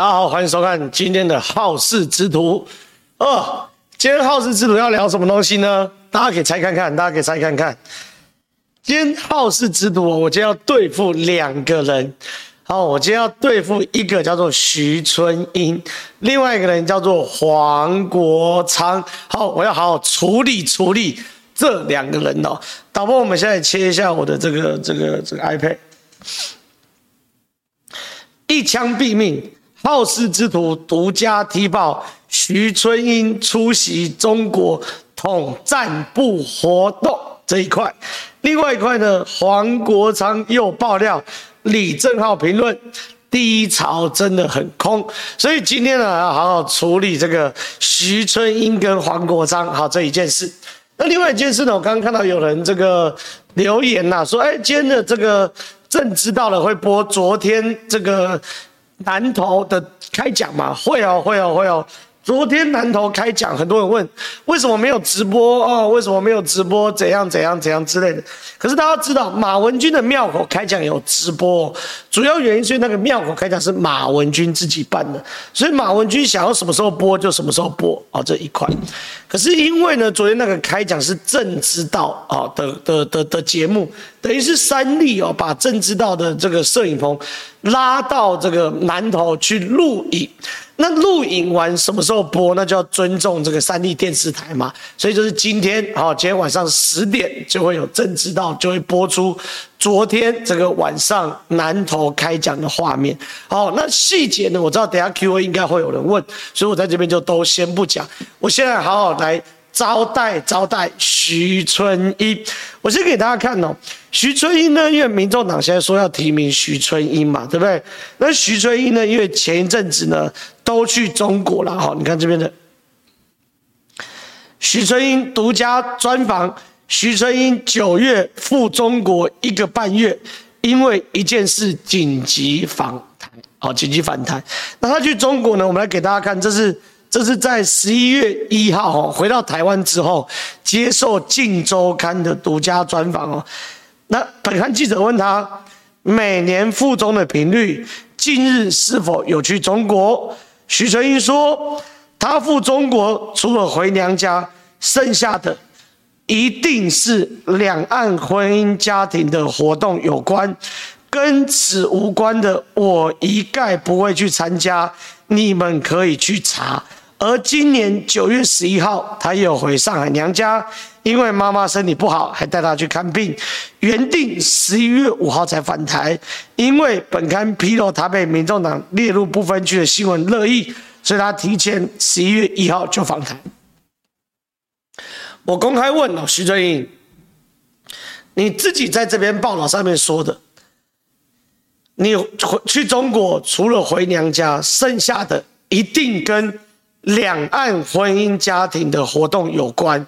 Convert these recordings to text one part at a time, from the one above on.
大家好，欢迎收看今天的好事之徒。哦，今天好事之徒要聊什么东西呢？大家可以猜看看，大家可以猜看看。今天好事之徒，我今天要对付两个人。好，我今天要对付一个叫做徐春英，另外一个人叫做黄国昌。好，我要好好处理处理这两个人哦。导播，我们现在切一下我的这个这个这个 iPad，一枪毙命。好事之徒独家踢爆，徐春英出席中国统战部活动这一块。另外一块呢，黄国昌又爆料李正浩评论低潮真的很空，所以今天呢要好好处理这个徐春英跟黄国昌好这一件事。那另外一件事呢，我刚刚看到有人这个留言呐、啊，说哎，今天的这个朕知道了会播昨天这个。南投的开讲嘛，会哦，会哦，会哦。昨天南投开讲，很多人问为什么没有直播哦？为什么没有直播？怎样怎样怎样之类的。可是大家知道，马文君的庙口开讲有直播，主要原因是那个庙口开讲是马文君自己办的，所以马文君想要什么时候播就什么时候播啊、这一块。可是因为呢，昨天那个开讲是朕知道啊的的的的节目，等于是三立哦把郑知道的这个摄影棚拉到这个南投去录影。那录影完什么时候播？那就要尊重这个三立电视台嘛。所以就是今天，好，今天晚上十点就会有郑知道，就会播出昨天这个晚上南投开讲的画面。好，那细节呢？我知道等下 Q&A 应该会有人问，所以我在这边就都先不讲。我现在好好来。招待招待徐春英，我先给大家看哦。徐春英呢，因为民众党现在说要提名徐春英嘛，对不对？那徐春英呢，因为前一阵子呢都去中国了哈。你看这边的徐春英独家专访，徐春英九月赴中国一个半月，因为一件事紧急访台，好，紧急访台。那他去中国呢，我们来给大家看，这是。这是在十一月一号哦，回到台湾之后接受《镜周刊》的独家专访哦。那本刊记者问他每年赴中的频率，近日是否有去中国？徐春英说，他赴中国除了回娘家，剩下的一定是两岸婚姻家庭的活动有关，跟此无关的我一概不会去参加，你们可以去查。而今年九月十一号，他又回上海娘家，因为妈妈身体不好，还带她去看病。原定十一月五号才返台，因为本刊披露他被民众党列入不分区的新闻热议，所以他提前十一月一号就访台。我公开问了徐春英，你自己在这篇报道上面说的，你回去中国除了回娘家，剩下的一定跟。两岸婚姻家庭的活动有关，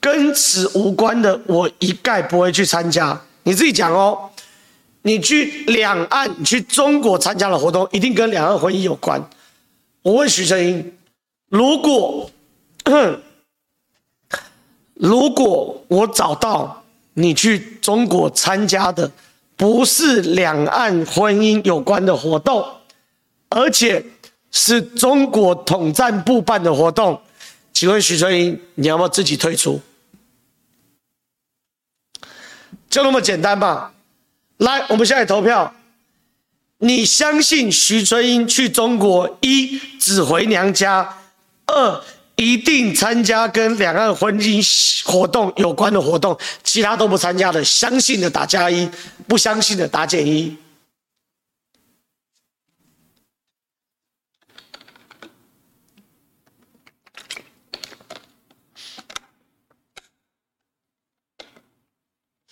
跟此无关的，我一概不会去参加。你自己讲哦，你去两岸，你去中国参加的活动，一定跟两岸婚姻有关。我问徐春英，如果，如果我找到你去中国参加的不是两岸婚姻有关的活动，而且。是中国统战部办的活动，请问徐春英，你要不要自己退出？就那么简单吧。来，我们现在投票。你相信徐春英去中国一只回娘家，二一定参加跟两岸婚姻活动有关的活动，其他都不参加的，相信的打加一，不相信的打减一。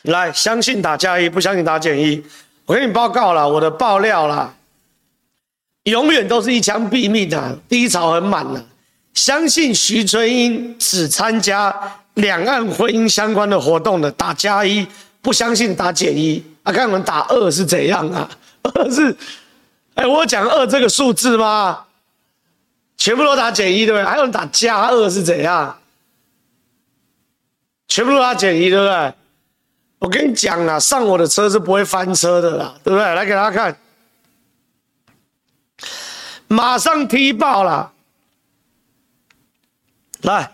来，相信打加一，不相信打减一。我给你报告了，我的爆料啦，永远都是一枪毙命的，低潮很满的。相信徐春英只参加两岸婚姻相关的活动的，打加一；不相信打减一。啊，看我们打二是怎样啊？二是，哎，我讲二这个数字吗？全部都打减一，对不对？还有人打加二是怎样？全部都打减一，对不对？我跟你讲啦，上我的车是不会翻车的啦，对不对？来给大家看，马上踢爆了。来，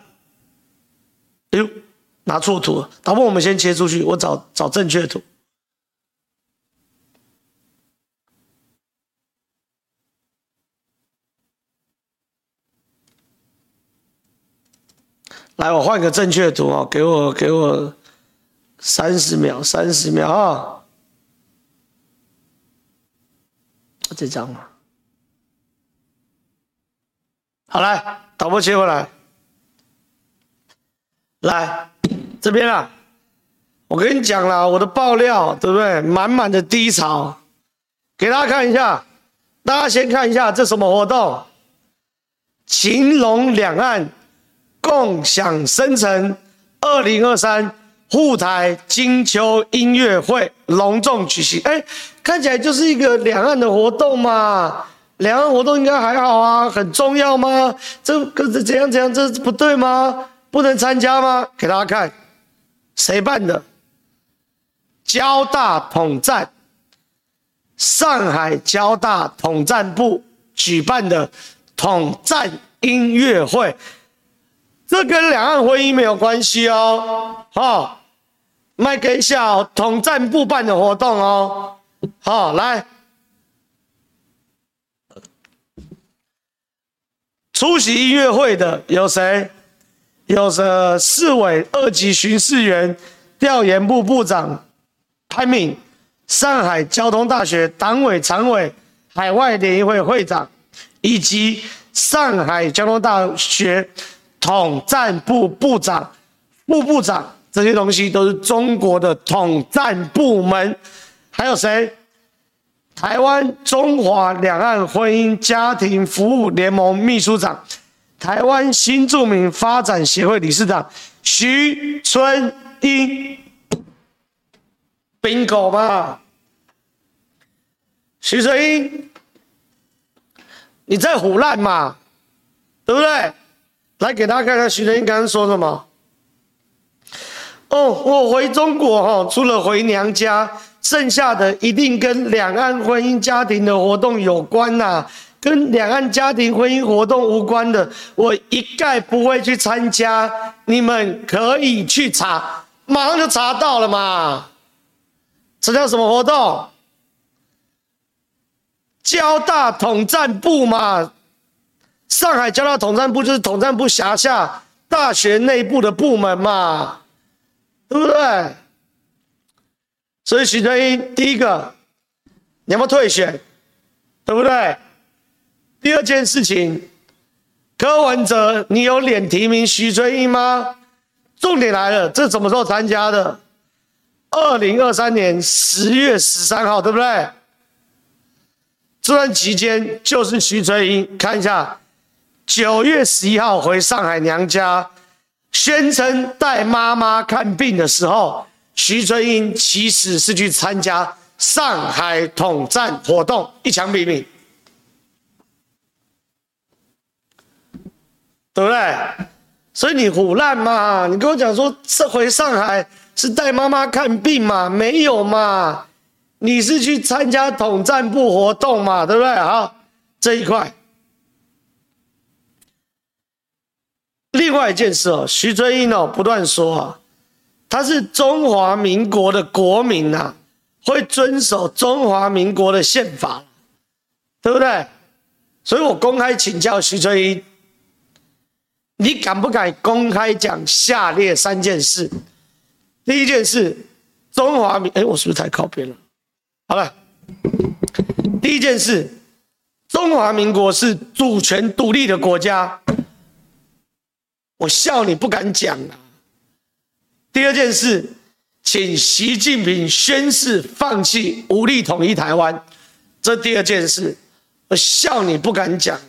哎呦，拿错图了，导播，我们先切出去，我找找正确图。来，我换个正确图哦，给我给我三十秒，三十秒啊！这张嘛，好来，导播切过来，来这边啊，我跟你讲了，我的爆料对不对？满满的低潮，给大家看一下，大家先看一下这什么活动？情龙两岸。共享生成二零二三沪台金秋音乐会隆重举行。哎，看起来就是一个两岸的活动嘛。两岸活动应该还好啊，很重要吗？这个是怎样怎样？这不对吗？不能参加吗？给大家看，谁办的？交大统战，上海交大统战部举办的统战音乐会。这跟两岸婚姻没有关系哦，好，卖给小统战部办的活动哦，好，来，出席音乐会的有谁？有着市委二级巡视员、调研部部长潘敏，上海交通大学党委常委、海外联谊会会长，以及上海交通大学。统战部部长、副部长这些东西都是中国的统战部门，还有谁？台湾中华两岸婚姻家庭服务联盟秘书长，台湾新著名发展协会理事长徐春英，bingo 嘛？徐春英，你在唬烂嘛？对不对？来给大家看看徐春英刚刚说什么。哦，我回中国哈，除了回娘家，剩下的一定跟两岸婚姻家庭的活动有关呐。跟两岸家庭婚姻活动无关的，我一概不会去参加。你们可以去查，马上就查到了嘛。这叫什么活动？交大统战部嘛。上海交大统战部就是统战部辖下大学内部的部门嘛，对不对？所以徐春英第一个，你要不要退选？对不对？第二件事情，柯文哲，你有脸提名徐春英吗？重点来了，这什么时候参加的？二零二三年十月十三号，对不对？这段期间就是徐春英，看一下。九月十一号回上海娘家，宣称带妈妈看病的时候，徐春英其实是去参加上海统战活动，一枪毙命，对不对？所以你胡乱嘛？你跟我讲说这回上海是带妈妈看病嘛？没有嘛？你是去参加统战部活动嘛？对不对？好，这一块。另外一件事哦，徐春英哦不断说啊，他是中华民国的国民呐，会遵守中华民国的宪法，对不对？所以我公开请教徐春英，你敢不敢公开讲下列三件事？第一件事，中华民，哎，我是不是太靠边了？好了，第一件事，中华民国是主权独立的国家。我笑你不敢讲啊！第二件事，请习近平宣誓放弃武力统一台湾，这第二件事，我笑你不敢讲。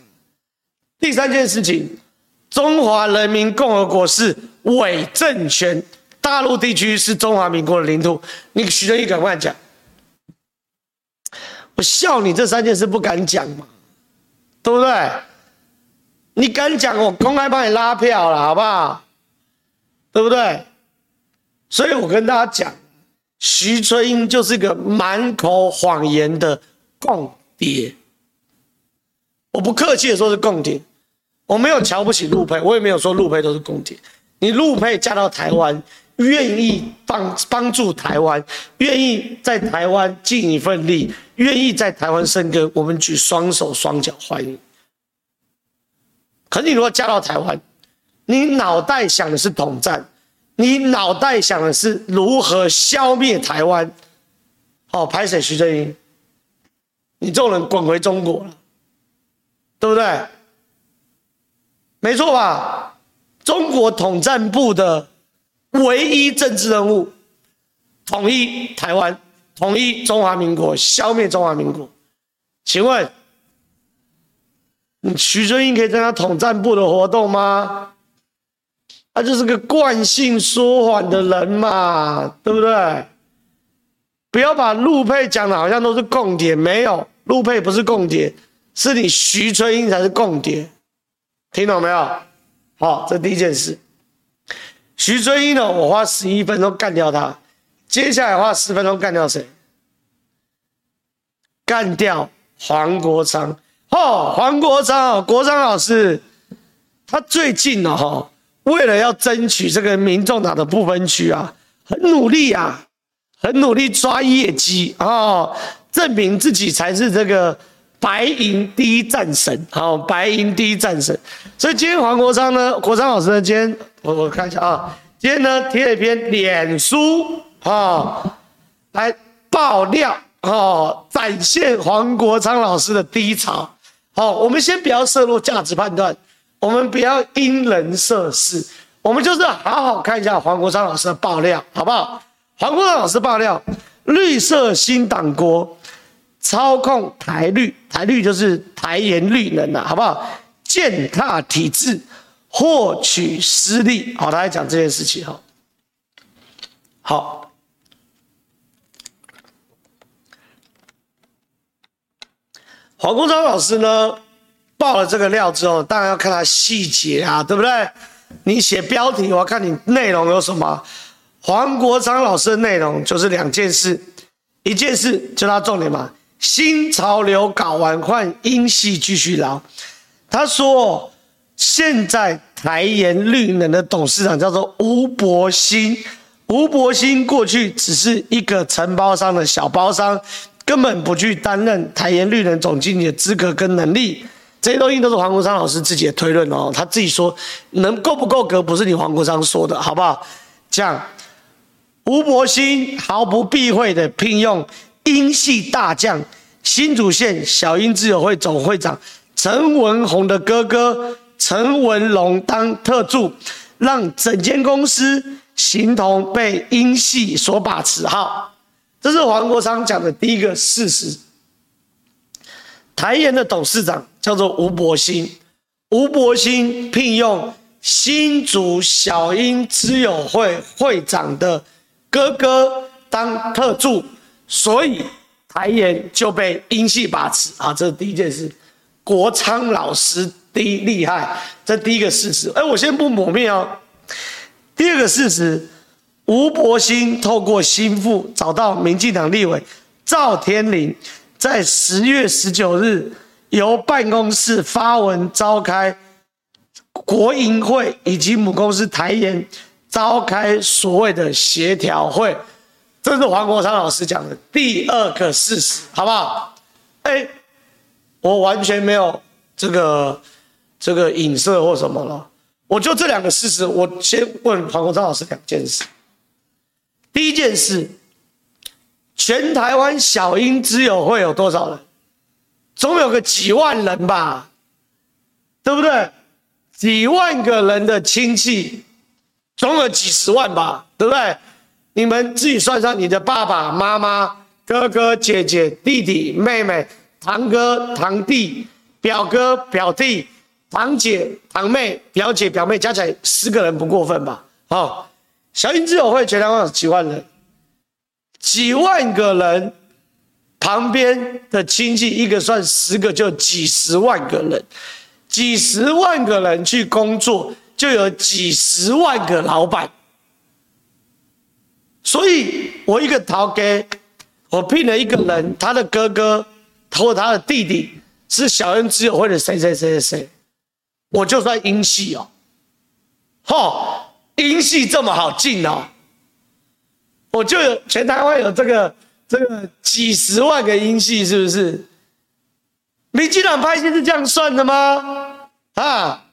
第三件事情，中华人民共和国是伪政权，大陆地区是中华民国的领土，你徐正义敢不敢讲？我笑你这三件事不敢讲嘛，对不对？你敢讲，我公开帮你拉票了，好不好？对不对？所以我跟大家讲，徐春英就是个满口谎言的共谍。我不客气的说是共谍，我没有瞧不起陆配，我也没有说陆配都是共谍。你陆配嫁到台湾，愿意帮帮助台湾，愿意在台湾尽一份力，愿意在台湾生根，我们举双手双脚欢迎。可是你如果嫁到台湾，你脑袋想的是统战，你脑袋想的是如何消灭台湾。好，拍谁？徐正英，你这种人滚回中国了，对不对？没错吧？中国统战部的唯一政治任务，统一台湾，统一中华民国，消灭中华民国。请问，徐正英可以参加统战部的活动吗？他就是个惯性说谎的人嘛，对不对？不要把陆配讲的好像都是共谍，没有，陆配不是共谍，是你徐春英才是共谍，听懂没有？好，这第一件事。徐春英呢，我花十一分钟干掉他，接下来花十分钟干掉谁？干掉黄国昌。哦，黄国昌，国昌老师，他最近呢，哈，为了要争取这个民众党的不分区啊，很努力啊。很努力抓业绩啊，证明自己才是这个白银第一战神啊，白银第一战神。所以今天黄国昌呢，国昌老师呢，今天我我看一下啊，今天呢贴了一篇脸书啊，来爆料啊，展现黄国昌老师的低潮。好，我们先不要涉入价值判断，我们不要因人设事，我们就是好好看一下黄国昌老师的爆料，好不好？黄国昌老师爆料，绿色新党国操控台绿，台绿就是台盐绿能呐，好不好？践踏体制，获取私利。好，他来讲这件事情哈。好，黄国昌老师呢，爆了这个料之后，当然要看他细节啊，对不对？你写标题，我要看你内容有什么。黄国昌老师的内容就是两件事，一件事就他重点嘛，新潮流搞完换英系继续捞。他说，现在台盐绿能的董事长叫做吴伯兴，吴伯兴过去只是一个承包商的小包商，根本不去担任台盐绿能总经理的资格跟能力。这些东西都是黄国昌老师自己的推论哦，他自己说能够不够格，不是你黄国昌说的，好不好？这样。吴伯兴毫不避讳的聘用英系大将新竹县小英自由会总会长陈文宏的哥哥陈文龙当特助，让整间公司形同被英系所把持。好，这是黄国昌讲的第一个事实。台盐的董事长叫做吴伯兴，吴伯兴聘用新竹小英知友会会长的。哥哥当特助，所以台盐就被英系把持啊！这是第一件事。国昌老师第一厉害，这第一个事实。哎，我先不抹灭哦。第二个事实，吴伯兴透过心腹找到民进党立委赵天麟，在十月十九日由办公室发文召开国营会以及母公司台研。召开所谓的协调会，这是黄国昌老师讲的第二个事实，好不好？哎，我完全没有这个这个影射或什么了，我就这两个事实，我先问黄国昌老师两件事。第一件事，全台湾小英之友会有多少人？总有个几万人吧，对不对？几万个人的亲戚。总有几十万吧，对不对？你们自己算上你的爸爸妈妈、哥哥姐姐、弟弟妹妹、堂哥堂弟、表哥表弟、堂姐堂妹、表姐表妹，加起来十个人不过分吧？哦，小英之友会全台湾有几万人，几万个人，旁边的亲戚一个算十个，就几十万个人，几十万个人去工作。就有几十万个老板，所以我一个头家，我聘了一个人，他的哥哥或他的弟弟是小英之友会的谁谁谁谁谁，我就算英系哦，吼，音系这么好进哦，我就有全台湾有这个这个几十万个音系，是不是？民进党派系是这样算的吗？啊，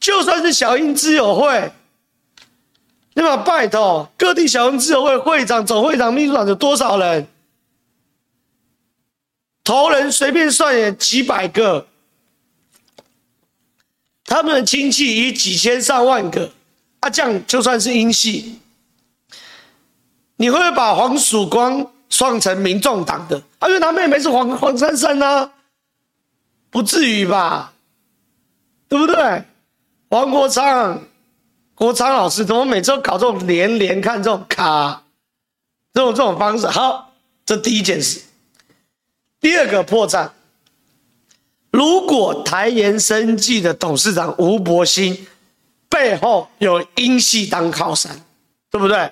就算是小英知友会，你把拜托各地小英知友会会长、总会长、秘书长有多少人？头人随便算也几百个，他们的亲戚以几千上万个，啊，这样就算是英系，你会不会把黄曙光算成民众党的？啊，因为他妹妹是黄黄珊珊啊，不至于吧？对不对？黄国昌，国昌老师怎么每次都搞这种连连看这种卡，这种这种方式？好，这第一件事。第二个破绽，如果台盐生技的董事长吴伯兴背后有英系当靠山，对不对？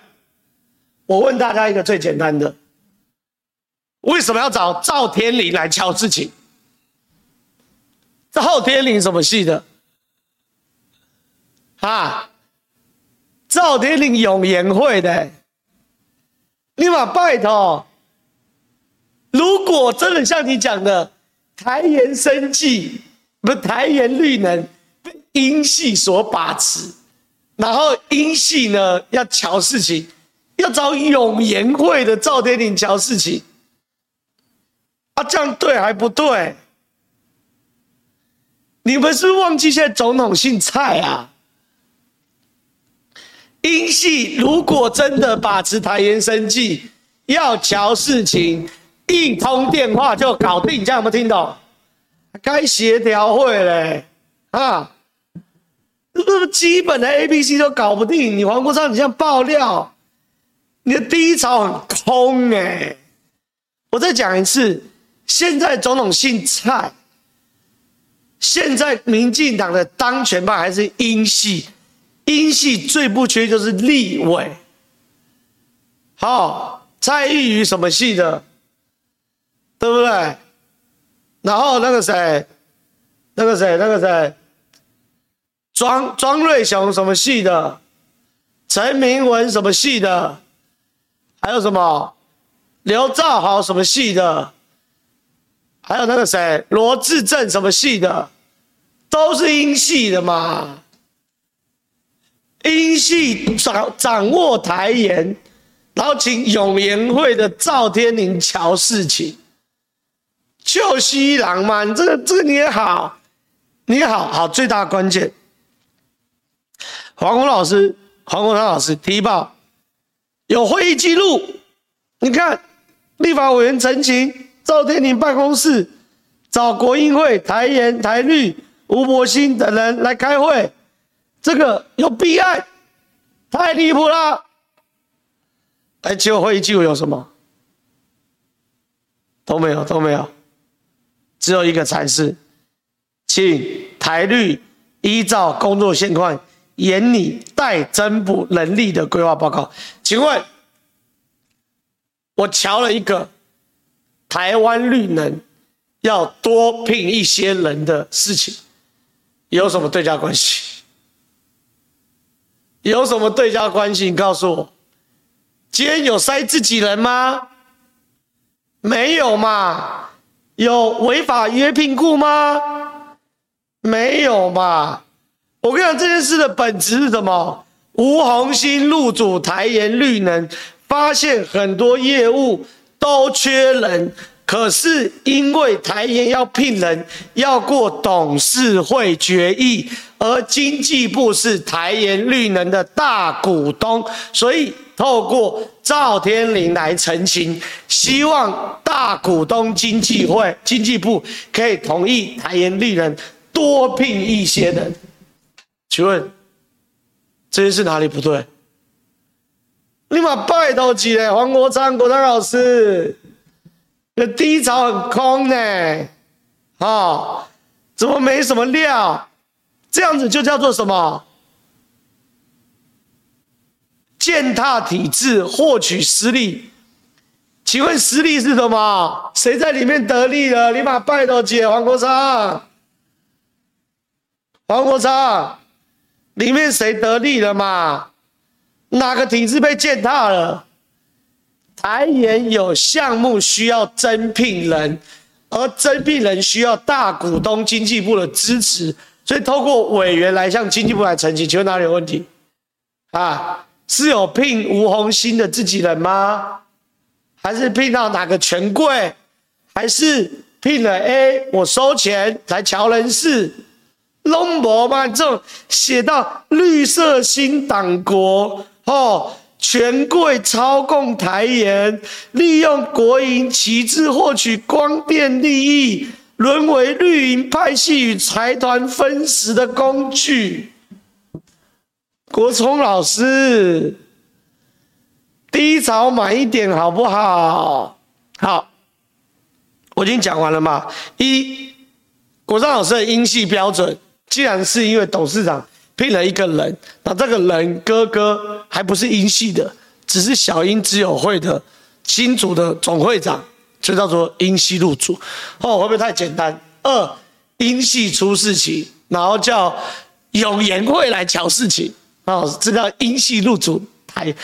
我问大家一个最简单的：为什么要找赵天麟来敲事情？赵天麟什么系的？啊，赵天麟永延会的，你把拜托。如果真的像你讲的，台盐生技不台盐绿能被英系所把持，然后英系呢要乔事情，要找永延会的赵天麟乔事情，啊，这样对还不对？你们是忘记现在总统姓蔡啊？英系如果真的把持台盐生技，要乔事情。一通电话就搞定，这样有没有听懂？该协调会嘞，啊，这不基本的 A、B、C 都搞不定。你黄国昌，你这样爆料，你的低潮很空哎、我再讲一次，现在总统姓蔡，现在民进党的当权派还是英系，英系最不缺就是立委。好，蔡易余什么系的？对不对？然后那个谁，那个谁，那个谁，庄庄瑞雄什么系的？陈明文什么系的？还有什么？刘兆豪什么系的？还有那个谁，罗志政什么系的？都是英系的嘛。英系掌掌握台盐，然后请永延会的赵天麟乔事情。就西郎嘛，你这个这个你也好，你也好好最大关键。黄宏老师、黄国昌老师提报有会议记录，你看立法委员陈情，赵天麟办公室找国英会、台研、台律、吴伯兴等人来开会，这个有弊案，太离谱了。哎，结果会议记录有什么？都没有，都没有。只有一个才是，请台绿依照工作现况，研拟待增补人力的规划报告。请问，我瞧了一个台湾绿能要多聘一些人的事情，有什么对价关系？有什么对价关系？你告诉我，今天有塞自己人吗？没有嘛？有违法约聘雇吗？没有吧。我跟你讲，这件事的本质是什么？吴鸿兴入主台盐绿能，发现很多业务都缺人，可是因为台盐要聘人，要过董事会决议，而经济部是台盐绿能的大股东，所以。透过赵天麟来澄清，希望大股东经济会、经济部可以同意台盐绿能多聘一些人。请问这件事哪里不对？立马拜托起来，黄国昌、国昌老师，这低潮很空呢，啊、哦，怎么没什么料？这样子就叫做什么？践踏体制，获取私利，请问实力是什么？谁在里面得利了？你把拜托姐黄国昌，黄国昌，里面谁得利了嘛？哪个体制被践踏了？台盐有项目需要增聘人，而增聘人需要大股东经济部的支持，所以透过委员来向经济部来澄清，请问哪里有问题？啊，是有聘吴鸿兴的自己人吗？还是聘到哪个权贵？还是聘了 A？我收钱来乔人事？龙博吗？这种写到绿色新党国哦。权贵操控台盐，利用国营旗帜获取光电利益，沦为绿营派系与财团分食的工具。国聪老师，低潮满一点好不好？好，我已经讲完了嘛。一，国聪老师的音系标准，既然是因为董事长。聘了一个人，那这个人哥哥还不是音系的，只是小英知友会的新组的总会长，就叫做音系入主。哦，会不会太简单？二，音系出事情，然后叫永延会来乔事情。哦，这叫英系入主台。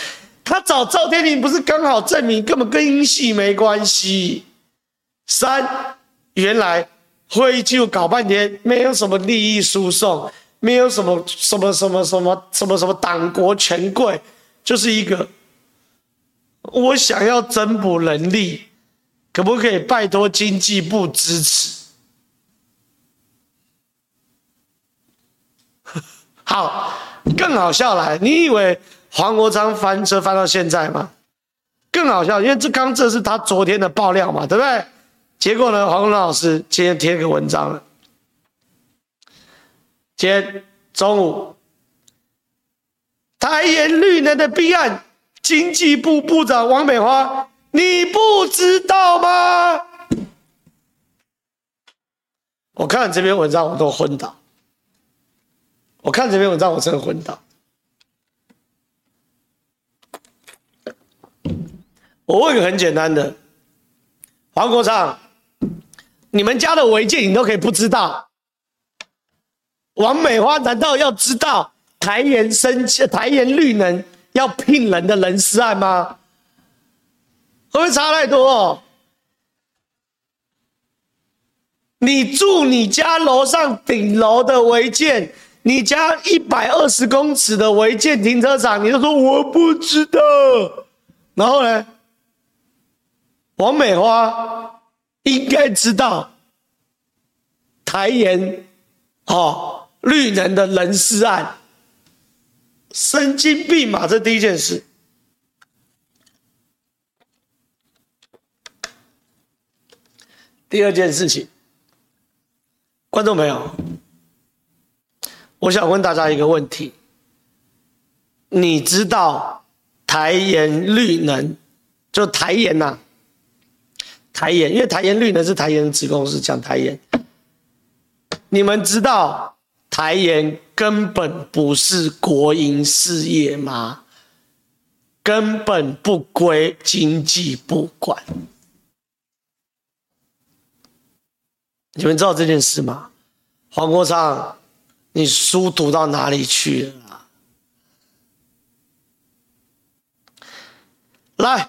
他找赵天麟不是刚好证明根本跟英系没关系？三，原来会议记录搞半天，没有什么利益输送。没有什么什么什么什么什么什么党国权贵，就是一个我想要增补能力，可不可以拜托经济部支持？好，更好笑来，你以为黄国昌翻车翻到现在吗？更好笑，因为这刚这是他昨天的爆料嘛，对不对？结果呢，黄国昌老师今天贴个文章了。今天中午，台盐绿能的弊案，经济部部长王美花，你不知道吗？我看了这篇文章，我都昏倒。我看这篇文章，我真的昏倒。我问个很简单的，黄国昌，你们家的违建，你都可以不知道？王美花难道要知道台盐生台盐绿能要聘人的人事案吗？会不会差太多哦？你住你家楼上顶楼的违建，你家一百二十公尺的违建停车场，你就说我不知道。然后呢，王美花应该知道台盐哦。绿能的人事案，神经病嘛？这第一件事。第二件事情，观众朋友，我想问大家一个问题：你知道台盐绿能就台盐呐、台盐，因为台盐绿能是台盐子公司，讲台盐，你们知道？台盐根本不是国营事业吗？根本不归经济部管。你们知道这件事吗？黄国昌，你书读到哪里去了？来，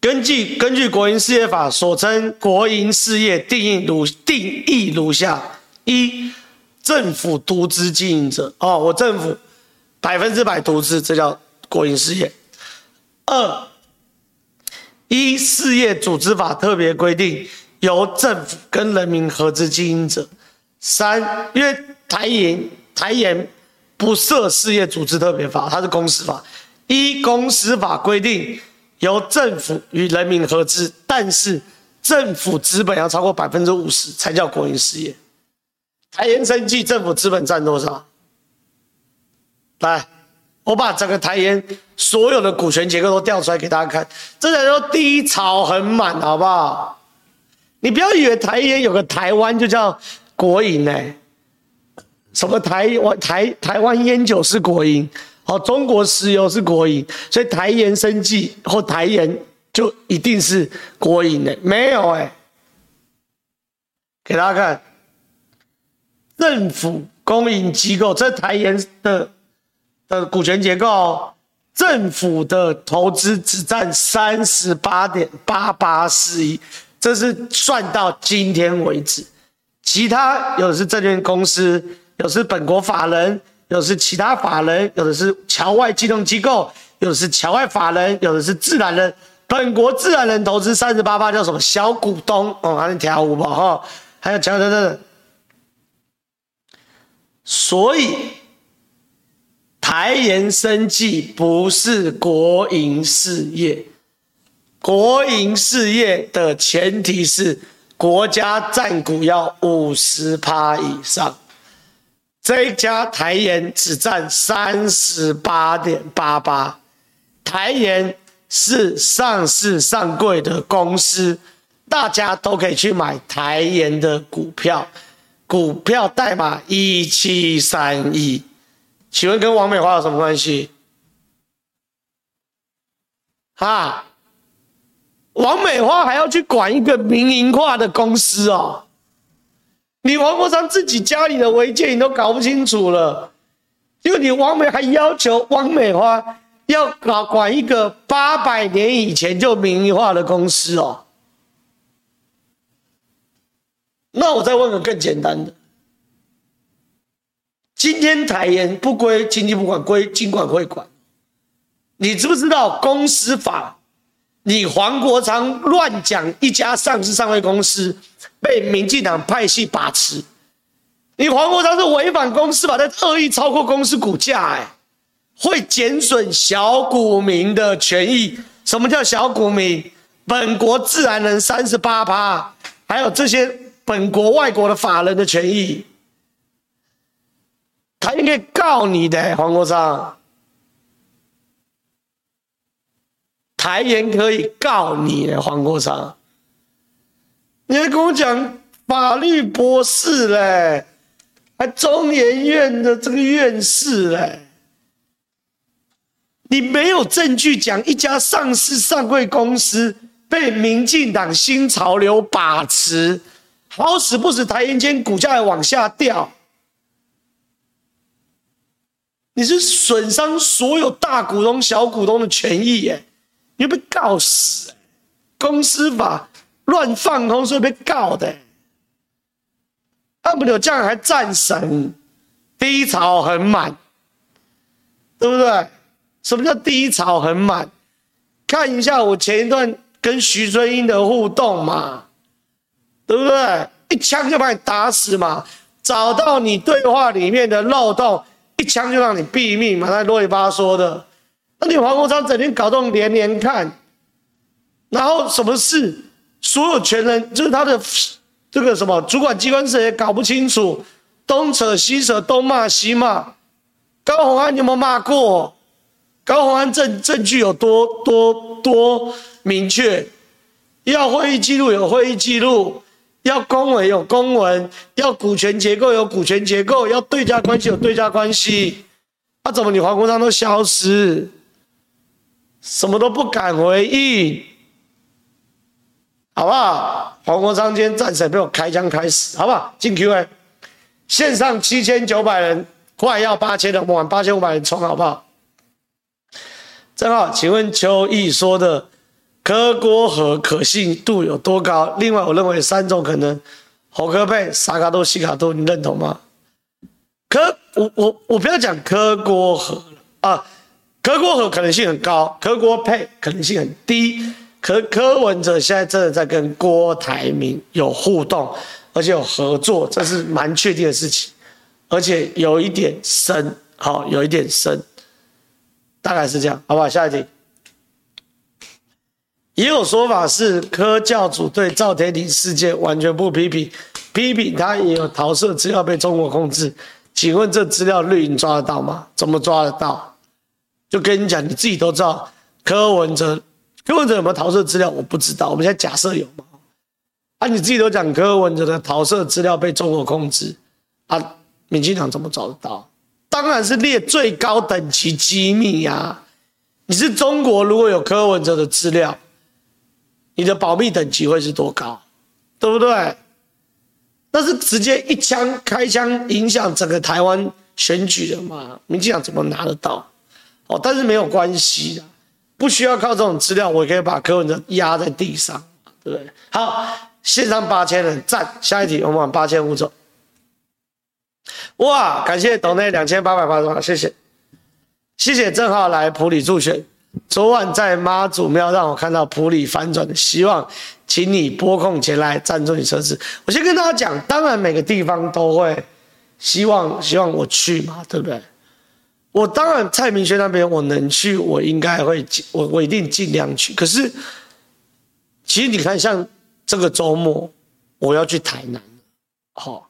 根据根据国营事业法所称国营事业定义如定义如下。一、政府独资经营者，哦，我政府百分之百独资，这叫国营事业。二、依事业组织法特别规定，由政府跟人民合资经营者。三、因为台盐台盐不设事业组织特别法，它是公司法。依公司法规定，由政府与人民合资，但是政府资本要超过百分之五十，才叫国营事业。台盐生技政府资本占多少？来，我把整个台盐所有的股权结构都调出来给大家看，这才叫低潮很满，好不好？你不要以为台盐有个台湾就叫国营呢、什么台湾台台湾烟酒是国营，好，中国石油是国营，所以台盐生技或台盐就一定是国营的？没有哎、给大家看，政府公营机构这台盐的的股权结构，政府的投资只占三十八点八八四亿，这是算到今天为止，其他有的是证券公司，有的是本国法人。有的是其他法人，有的是侨外金融机构，有的是侨外法人，有的是自然人。本国自然人投资三十八趴叫什么小股东哦，还能跳舞吧哈？还有讲等等。所以台盐生技不是国营事业，国营事业的前提是国家占股要五十趴以上。这一家台盐只占三十八点八八，台盐是上市上柜的公司，大家都可以去买台盐的股票，股票代码一七三一，请问跟王美华有什么关系？哈，王美花还要去管一个民营化的公司哦？你王国昌自己家里的违建你都搞不清楚了，因为你王美还要求王美花要搞管一个八百年以前就民营化的公司哦。那我再问个更简单的：今天台盐不归经济部管，归金管会管，你知不知道公司法？你黄国昌乱讲一家上市上柜公司。被民进党派系把持，你黄国昌是违反公司法，在恶意操控公司股价，哎，会减损小股民的权益。什么叫小股民？本国自然人三十八趴，还有这些本国外国的法人的权益，他应该告你的黄国昌，台言可以告你黄国昌。你还跟我讲法律博士嘞，还中研院的这个院士嘞，你没有证据讲一家上市上柜公司被民进党新潮流把持，好死不死台言间股价还往下掉，你是损伤所有大股东、小股东的权益耶，你被告死，公司法。乱放空，所以被告的。按不了这样还战神，低潮很满，对不对？什么叫低潮很满？看一下我前一段跟徐春英的互动嘛，对不对？一枪就把你打死嘛，找到你对话里面的漏洞，一枪就让你毙命嘛，那啰里吧嗦的。那你黄国昌整天搞这种连连看，然后什么事？所有权人就是他的这个什么主管机关是也搞不清楚，东扯西扯，东骂西骂。高虹安你有没有骂过？高虹安证证据有多多多明确？要会议记录有会议记录，要公文有公文，要股权结构有股权结构，要对价关系有对价关系。那、怎么你黄国昌都消失，什么都不敢回应？好不好？黄国昌今天战神被我开枪开死，好不好？进 Q&A，线上七千九百人，快要八千了，我们往八千五百人冲，好不好？正好，请问邱毅说的柯郭和可信度有多高？另外，我认为三种可能：侯柯配、沙卡多、西卡多，你认同吗？柯，我我我不要讲柯郭和啊，柯国和可能性很高，柯国配可能性很低。可柯文哲现在真的在跟郭台铭有互动，而且有合作，这是蛮确定的事情，而且有一点深，好，有一点深，大概是这样，好不好？下一题，也有说法是柯教主对赵天麟事件完全不批评，批评他也有桃色资料被中国控制，请问这资料绿营抓得到吗？怎么抓得到？就跟你讲，你自己都知道，柯文哲。柯文哲有没有桃色资料？我不知道。我们现在假设有嘛？啊，你自己都讲柯文哲的桃色资料被中国控制，啊，民进党怎么找得到？当然是列最高等级机密呀、你是中国，如果有柯文哲的资料，你的保密等级会是多高，对不对？那是直接一枪开枪影响整个台湾选举的嘛？民进党怎么拿得到？哦，但是没有关系的，不需要靠这种资料，我也可以把柯文哲压在地上，对不对？好，线上八千人赞，下一题我们往八千五走。哇，感谢董内两千八百八十八，谢谢，谢谢正好来普里助选。昨晚在妈祖庙让我看到普里反转的希望，请你拨空前来赞助你车子。我先跟大家讲，当然每个地方都会希望希望我去嘛，对不对？我当然蔡明轩那边我能去，我应该会尽我我一定尽量去。可是其实你看，像这个周末我要去台南，好，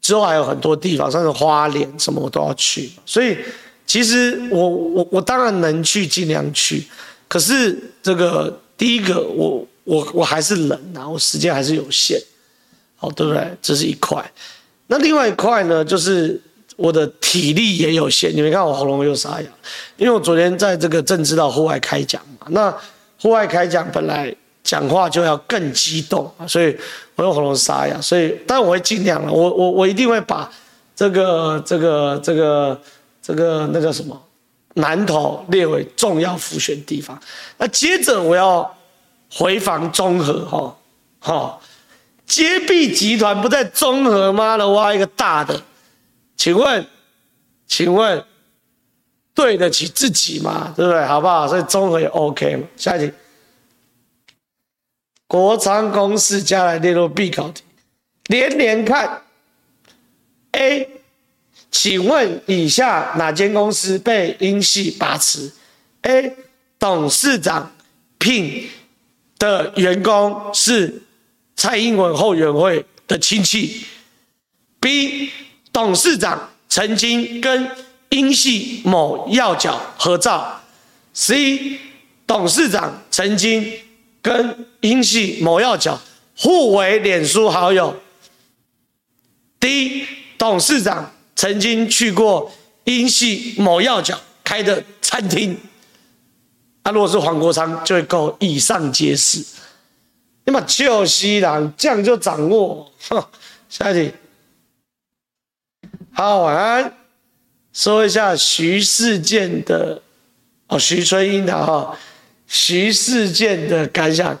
之后还有很多地方，像是花莲什么我都要去，所以。其实我我我当然能去，尽量去。可是这个第一个，我我我还是人呐，我时间还是有限，好，对不对？这是一块。那另外一块呢，就是我的体力也有限。你没看我喉咙又沙哑，因为我昨天在这个政治到户外开讲嘛。那户外开讲本来讲话就要更激动啊，所以我用喉咙沙哑。所以，但我会尽量了，我我我一定会把这个这个这个。这个那叫什么？南投列为重要辅选地方。那接着我要回防中和，哈，哈，接臂集团不在中和吗？的挖一个大的，请问，请问对得起自己吗？对不对？好不好？所以综合也 OK 嘛。下一题，国昌公司将来列入必考题，连连看 A。请问以下哪间公司被英系把持？A. 董事长聘的员工是蔡英文后援会的亲戚。B. 董事长曾经跟英系某要角合照。C. 董事长曾经跟英系某要角互为脸书好友。D. 董事长。曾经去过英系某要角开的餐厅，那、啊、如果是黄国昌，就会够以上皆是。那么就西郎这样就掌握。下一题，好，晚安。说一下徐世健的哦，徐春英的哈，徐世健的感想。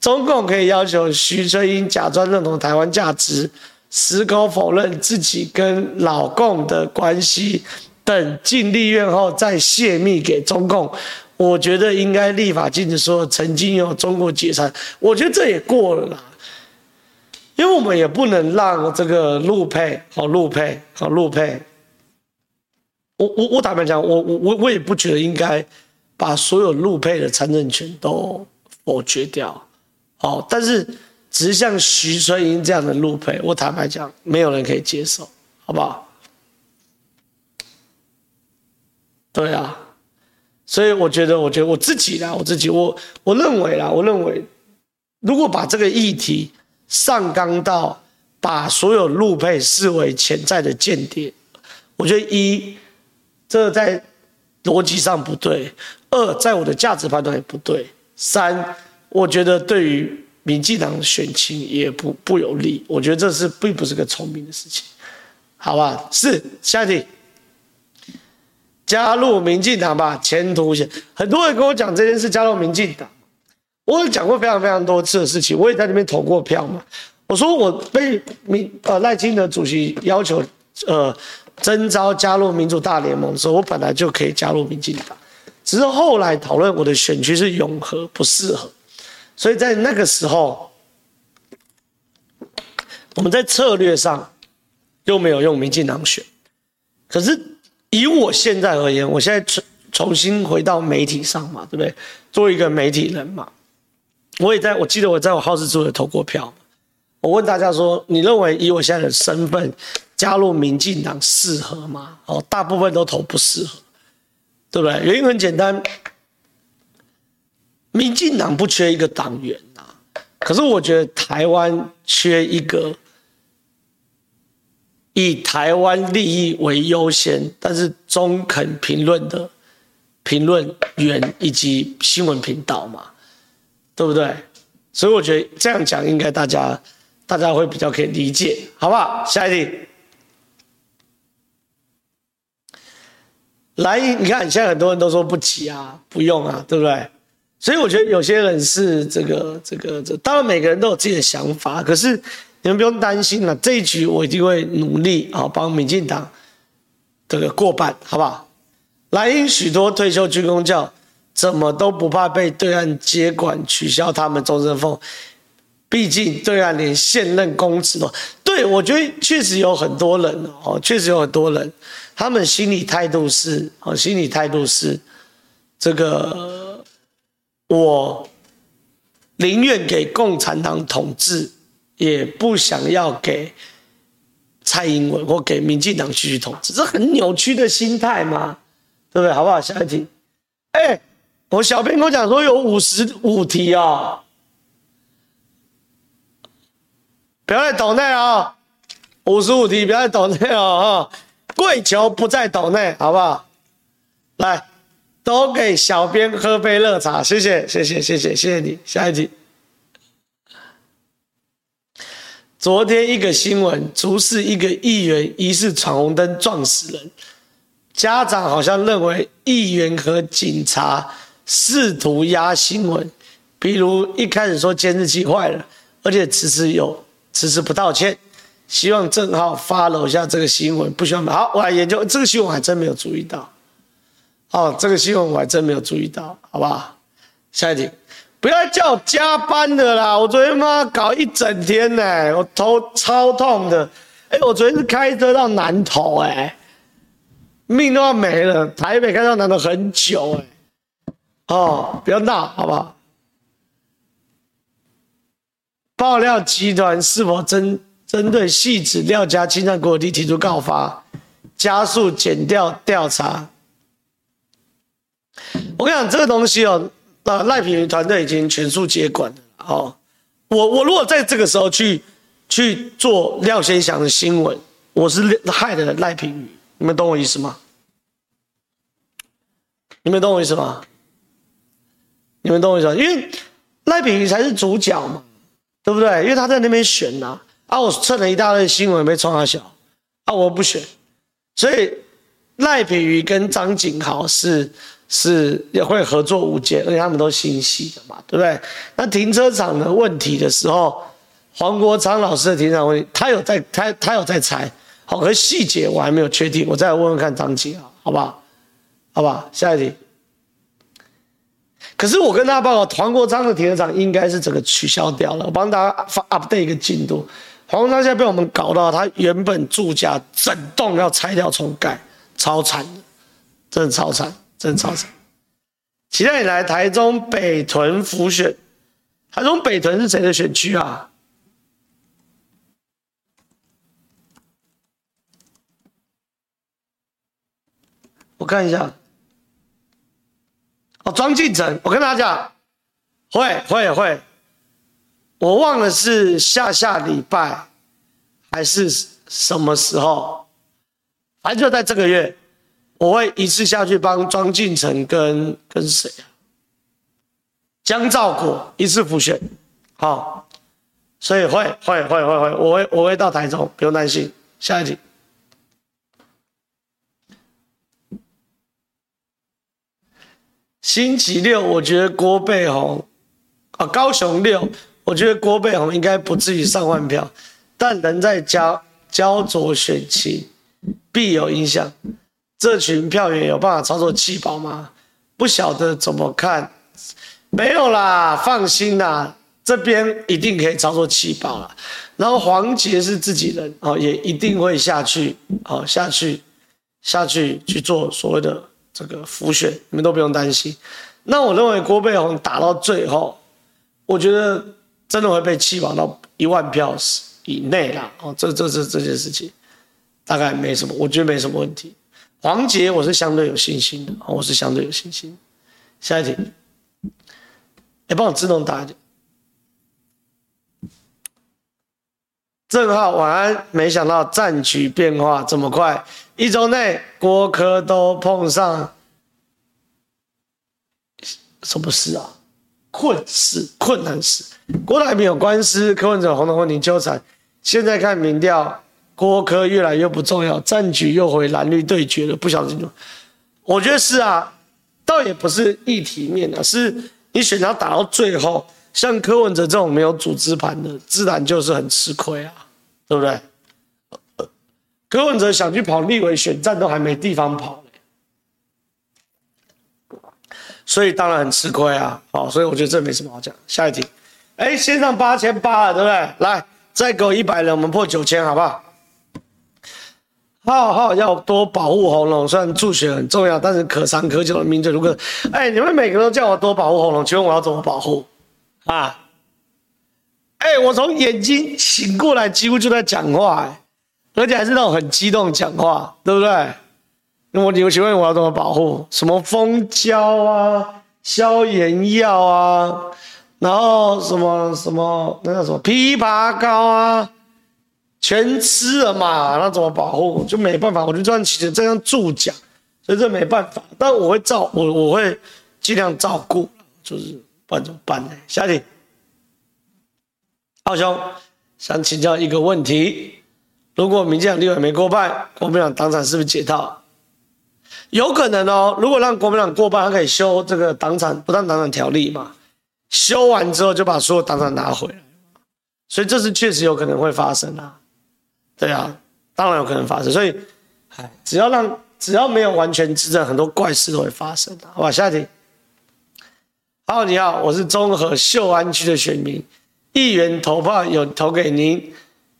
中共可以要求徐春英假装认同台湾价值。矢口否认自己跟老共的关系，等进立院后再泄密给中共。我觉得应该立法禁止说曾经有中国解散。我觉得这也过了啦，因为我们也不能让这个陆配好陆配好陆配。我我我坦白讲，我我我我也不觉得应该把所有陆配的参政权都否决掉。好，但是。只是像徐春英这样的陆配，我坦白讲，没有人可以接受，好不好？对啊，所以我觉得，我觉得我自己啦，我自己，我我认为啦，我认为，如果把这个议题上纲到把所有陆配视为潜在的间谍，我觉得一，这在逻辑上不对；二，在我的价值判断也不对；三，我觉得对于。民进党选情也不不有利，我觉得这是并不是个聪明的事情，好吧？是下一题，加入民进党吧，前途无险。很多人跟我讲这件事，加入民进党，我有讲过非常非常多次的事情，我也在那边投过票嘛。我说我被民呃赖清德主席要求呃征召加入民主大联盟的时候，我本来就可以加入民进党，只是后来讨论我的选区是永和，不适合。所以在那个时候，我们在策略上又没有用民进党选。可是以我现在而言，我现在重重新回到媒体上嘛，对不对？做一个媒体人嘛，我也在我记得我在我好事之徒投过票。我问大家说，你认为以我现在的身份加入民进党适合吗？哦，大部分都投不适合，对不对？原因很简单。民进党不缺一个党员呐，可是我觉得台湾缺一个以台湾利益为优先，但是中肯评论的评论员以及新闻频道嘛，对不对？所以我觉得这样讲应该大家大家会比较可以理解，好不好？下一题，来，你看现在很多人都说不急啊，不用啊，对不对？所以我觉得有些人是这个这个这，当然每个人都有自己的想法，可是你们不用担心了，这一局我一定会努力啊，帮民进党这个过半，好不好？蓝营许多退休军公教。怎么都不怕被对岸接管取消他们终身俸？毕竟对岸连现任公职都对，我觉得确实有很多人哦，确实有很多人，他们心理态度是哦，心理态度是这个，我宁愿给共产党统治，也不想要给蔡英文或给民进党继续统治，这很扭曲的心态嘛，对不对？好不好？下一题，哎。我小编跟我讲说有五十五题啊，不要再抖内啊，五十五题不要再抖内啊，跪求不再抖内，好不好？来，都给小编喝杯热茶，谢谢，谢谢，谢谢，谢谢你。下一题，昨天一个新闻，竹市一个议员疑似闯红灯撞死人，家长好像认为议员和警察。试图压新闻，比如一开始说监视器坏了，而且迟迟有迟迟不道歉，希望正好 follow 一下这个新闻，不需要好，我来研究这个新闻，还真没有注意到。哦，这个新闻我还真没有注意到，好不好？下一题，不要叫我加班的啦，我昨天妈搞一整天呢、我头超痛的。哎，我昨天是开车到南投、哎，命都要没了，台北开到南投很久、哎。哦，不要闹，好不好？爆料集团是否针针对戏子廖家侵占国地提出告发，加速减掉调查？我跟你讲，这个东西哦，那赖品妤团队已经全数接管了。哦，我我如果在这个时候去去做廖先祥的新闻，我是害的赖品妤，你们懂我意思吗？你们懂我意思吗？你们懂我意思吗？因为赖品妤才是主角嘛，对不对？因为他在那边选呐，啊，我蹭了一大堆新闻，没冲他小，啊，我不选，所以赖品妤跟张景豪是是也会合作无间，而且他们都新戏的嘛，对不对？那停车场的问题的时候，黄国昌老师的停车场问题，他有在，他他有在猜，好，可细节我还没有确定，我再来问问看张景豪，好不好？好不好？下一题。可是我跟大家报告，黄国昌的停车场应该是整个取消掉了。我帮大家发 update 一个进度，黄国昌现在被我们搞到，他原本住家整栋要拆掉重盖，超惨的，真的超惨，真的超惨。期待你来台中北屯辅选，台中北屯是谁的选区啊？我看一下。哦，庄敬诚，我跟大家讲，会会会，我忘了是下下礼拜还是什么时候，反正就在这个月，我会一次下去帮庄敬诚跟跟谁啊？江兆国一次复选，好，所以会会会会会，我会我会到台中，不用担心。下一题。星期六，我觉得郭背红，啊，高雄六，我觉得郭背红应该不至于上万票，但人在焦焦灼选情，必有影响。这群票源有办法操作气包吗？不晓得怎么看，没有啦，放心啦，这边一定可以操作气包啦。然后黄杰是自己人，哦，也一定会下去，哦，下去，下去去做所谓的。这个浮选，你们都不用担心。那我认为郭背红打到最后，我觉得真的会被弃保到一万票以内啦。哦，这这这这件事情大概没什么，我觉得没什么问题。黄杰我是相对有信心的，我是相对有信心。下一题，哎，帮我自动打一点。正浩晚安，没想到战局变化这么快，一周内郭柯都碰上什么事啊？困事、困难事。郭台铭有官司，柯文哲红的问题纠缠。现在看民调，郭柯越来越不重要，战局又回蓝绿对决了。不晓得，我觉得是啊，倒也不是议题面的，是你选他打到最后，像柯文哲这种没有组织盘的，自然就是很吃亏啊，对不对？柯文哲想去跑立委选战，都还没地方跑。所以当然很吃亏啊，好，所以我觉得这没什么好讲。下一题，哎，先上八千八了，对不对？来，再给我一百人，我们破九千，好不好？浩浩要多保护喉咙，虽然助学很重要，但是可长可久的名嘴如果，哎，你们每个都叫我多保护喉咙，请问我要怎么保护啊？哎，我从眼睛醒过来，几乎就在讲话，而且还是那种很激动讲话，对不对？那我你请问我要怎么保护？什么蜂胶啊，消炎药啊，然后什么什么那叫什么枇杷膏啊，全吃了嘛？那怎么保护？就没办法，我就这样起这样助讲，所以这没办法。但我会照我我会尽量照顾，就是不然怎么办呢？下一题，浩兄想请教一个问题：如果民进党立委没过半，国民党党产是不是解套？有可能哦，如果让国民党过半，他可以修这个党产不当党产条例嘛？修完之后就把所有党产拿回来，所以这是确实有可能会发生啊。对啊，当然有可能发生。所以，哎，只要让只要没有完全执政，很多怪事都会发生的，好吧？下一题。好，你好，我是中和秀安区的选民，议员投票有投给您，